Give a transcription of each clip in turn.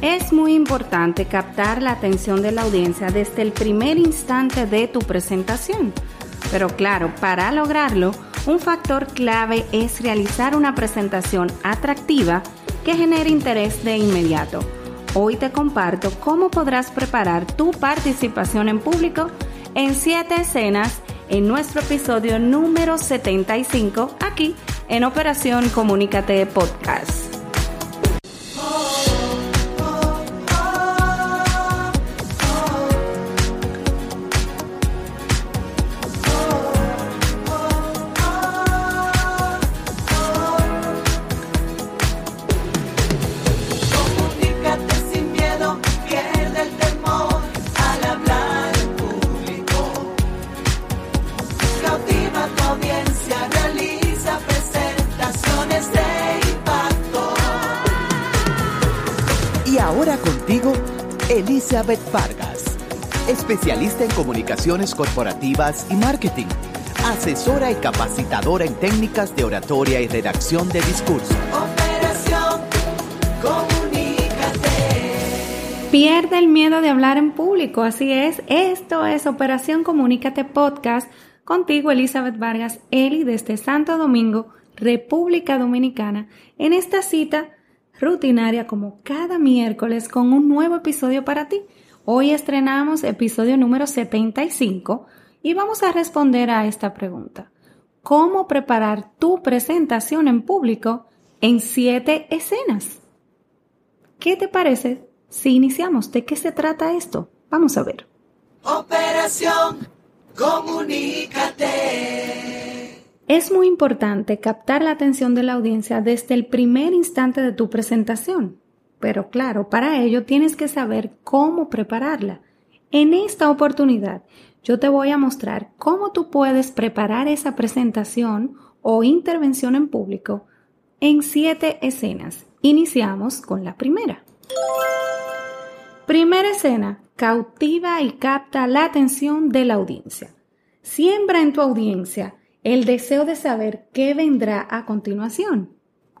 Es muy importante captar la atención de la audiencia desde el primer instante de tu presentación. Pero claro, para lograrlo, un factor clave es realizar una presentación atractiva que genere interés de inmediato. Hoy te comparto cómo podrás preparar tu participación en público en 7 escenas en nuestro episodio número 75 aquí en Operación Comunícate Podcast. Elizabeth Vargas, especialista en comunicaciones corporativas y marketing, asesora y capacitadora en técnicas de oratoria y redacción de discurso. Operación Comunícate. Pierde el miedo de hablar en público, así es. Esto es Operación Comunícate Podcast. Contigo, Elizabeth Vargas, Eli, desde Santo Domingo, República Dominicana, en esta cita rutinaria como cada miércoles con un nuevo episodio para ti. Hoy estrenamos episodio número 75 y vamos a responder a esta pregunta. ¿Cómo preparar tu presentación en público en siete escenas? ¿Qué te parece si iniciamos? ¿De qué se trata esto? Vamos a ver. Operación, comunícate. Es muy importante captar la atención de la audiencia desde el primer instante de tu presentación. Pero claro, para ello tienes que saber cómo prepararla. En esta oportunidad, yo te voy a mostrar cómo tú puedes preparar esa presentación o intervención en público en siete escenas. Iniciamos con la primera. Primera escena, cautiva y capta la atención de la audiencia. Siembra en tu audiencia el deseo de saber qué vendrá a continuación.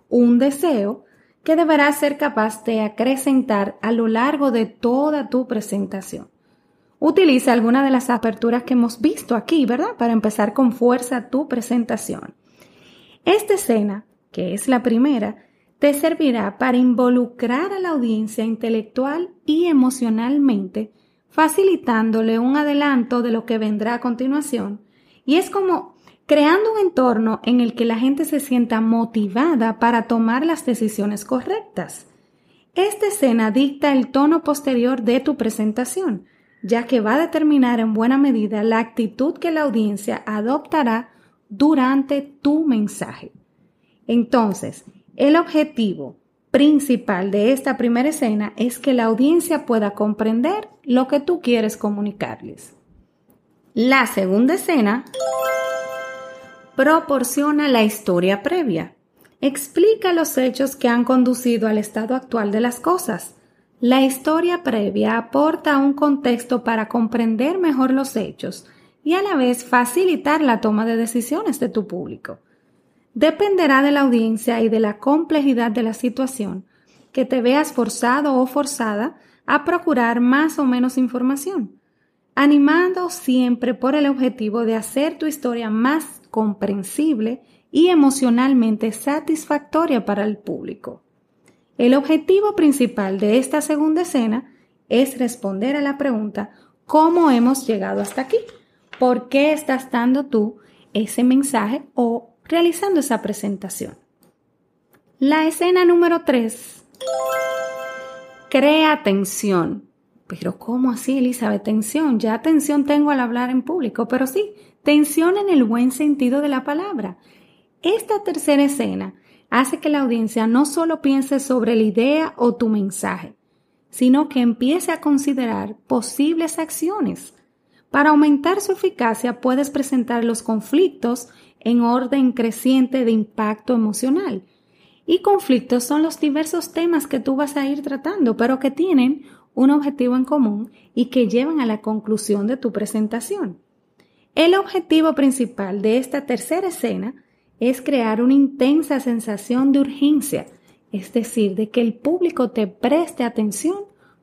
Un deseo que deberás ser capaz de acrecentar a lo largo de toda tu presentación. Utiliza alguna de las aperturas que hemos visto aquí, ¿verdad? Para empezar con fuerza tu presentación. Esta escena, que es la primera, te servirá para involucrar a la audiencia intelectual y emocionalmente, facilitándole un adelanto de lo que vendrá a continuación. Y es como creando un entorno en el que la gente se sienta motivada para tomar las decisiones correctas. Esta escena dicta el tono posterior de tu presentación, ya que va a determinar en buena medida la actitud que la audiencia adoptará durante tu mensaje. Entonces, el objetivo principal de esta primera escena es que la audiencia pueda comprender lo que tú quieres comunicarles. La segunda escena proporciona la historia previa. Explica los hechos que han conducido al estado actual de las cosas. La historia previa aporta un contexto para comprender mejor los hechos y a la vez facilitar la toma de decisiones de tu público. Dependerá de la audiencia y de la complejidad de la situación que te veas forzado o forzada a procurar más o menos información, animando siempre por el objetivo de hacer tu historia más comprensible y emocionalmente satisfactoria para el público. El objetivo principal de esta segunda escena es responder a la pregunta ¿cómo hemos llegado hasta aquí? ¿Por qué estás dando tú ese mensaje o realizando esa presentación? La escena número 3. Crea tensión. Pero ¿cómo así, Elizabeth? Tensión. Ya tensión tengo al hablar en público, pero sí, Tensión en el buen sentido de la palabra. Esta tercera escena hace que la audiencia no solo piense sobre la idea o tu mensaje, sino que empiece a considerar posibles acciones. Para aumentar su eficacia puedes presentar los conflictos en orden creciente de impacto emocional. Y conflictos son los diversos temas que tú vas a ir tratando, pero que tienen un objetivo en común y que llevan a la conclusión de tu presentación. El objetivo principal de esta tercera escena es crear una intensa sensación de urgencia es decir, de que el público te preste atención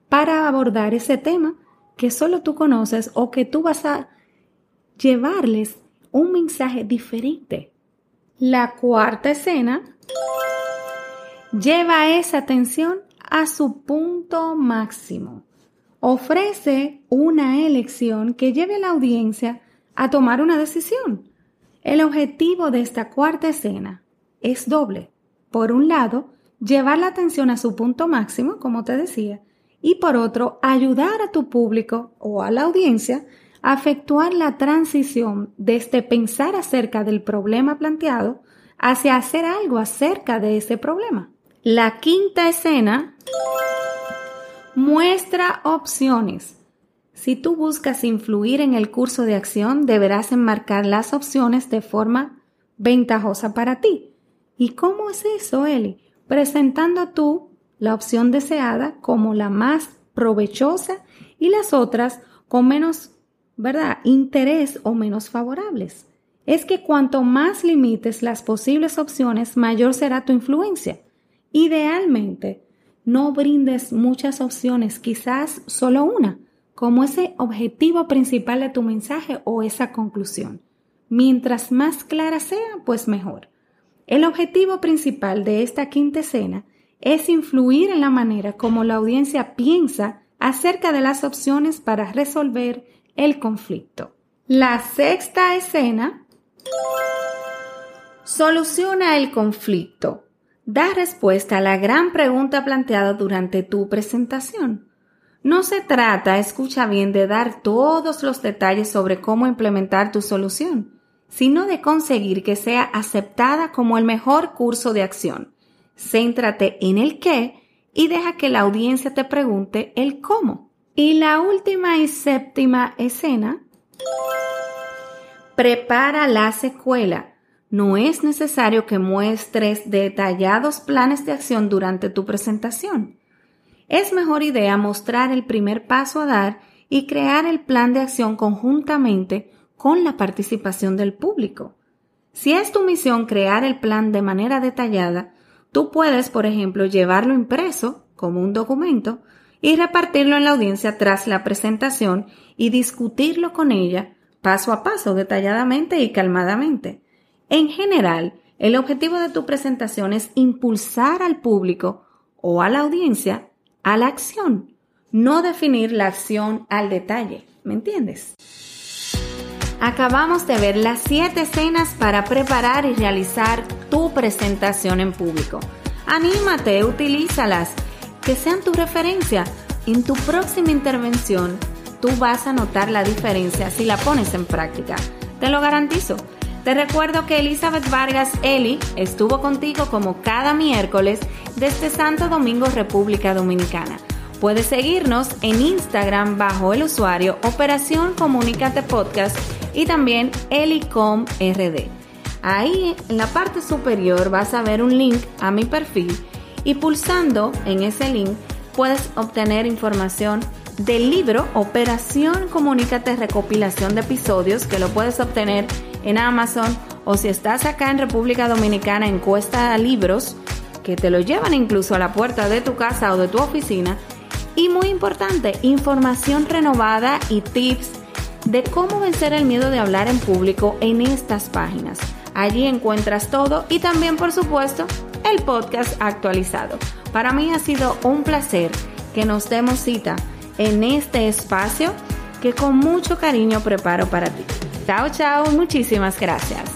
para abordar ese tema que solo tú conoces o que tú vas a llevarles un mensaje diferente. La cuarta escena lleva esa atención a su punto máximo. Ofrece una elección que lleve a la audiencia a tomar una decisión. El objetivo de esta cuarta escena es doble. Por un lado, llevar la atención a su punto máximo, como te decía, y por otro, ayudar a tu público o a la audiencia a efectuar la transición desde pensar acerca del problema planteado hacia hacer algo acerca de ese problema. La quinta escena muestra opciones. Si tú buscas influir en el curso de acción, deberás enmarcar las opciones de forma ventajosa para ti. ¿Y cómo es eso, Eli? Presentando tú la opción deseada como la más provechosa y las otras con menos, ¿verdad?, interés o menos favorables. Es que cuanto más limites las posibles opciones, mayor será tu influencia. Idealmente, no brindes muchas opciones, quizás solo una, como ese objetivo principal de tu mensaje o esa conclusión. Mientras más clara sea, pues mejor. El objetivo principal de esta quinta escena es influir en la manera como la audiencia piensa acerca de las opciones para resolver el conflicto. La sexta escena soluciona el conflicto. Da respuesta a la gran pregunta planteada durante tu presentación. No se trata, escucha bien, de dar todos los detalles sobre cómo implementar tu solución, sino de conseguir que sea aceptada como el mejor curso de acción. Céntrate en el qué y deja que la audiencia te pregunte el cómo. Y la última y séptima escena, prepara la secuela no es necesario que muestres detallados planes de acción durante tu presentación. Es mejor idea mostrar el primer paso a dar y crear el plan de acción conjuntamente con la participación del público. Si es tu misión crear el plan de manera detallada, tú puedes, por ejemplo, llevarlo impreso como un documento y repartirlo en la audiencia tras la presentación y discutirlo con ella paso a paso, detalladamente y calmadamente. En general, el objetivo de tu presentación es impulsar al público o a la audiencia a la acción, no definir la acción al detalle. ¿Me entiendes? Acabamos de ver las siete escenas para preparar y realizar tu presentación en público. Anímate, utilízalas, que sean tu referencia. En tu próxima intervención, tú vas a notar la diferencia si la pones en práctica. Te lo garantizo. Te recuerdo que Elizabeth Vargas Eli estuvo contigo como cada miércoles desde Santo Domingo, República Dominicana. Puedes seguirnos en Instagram bajo el usuario Operación Comunícate Podcast y también Elicom RD. Ahí en la parte superior vas a ver un link a mi perfil y pulsando en ese link puedes obtener información del libro Operación Comunícate Recopilación de Episodios que lo puedes obtener en Amazon o si estás acá en República Dominicana en Cuesta Libros, que te lo llevan incluso a la puerta de tu casa o de tu oficina. Y muy importante, información renovada y tips de cómo vencer el miedo de hablar en público en estas páginas. Allí encuentras todo y también, por supuesto, el podcast actualizado. Para mí ha sido un placer que nos demos cita en este espacio que con mucho cariño preparo para ti. Chao, chao, muchísimas gracias.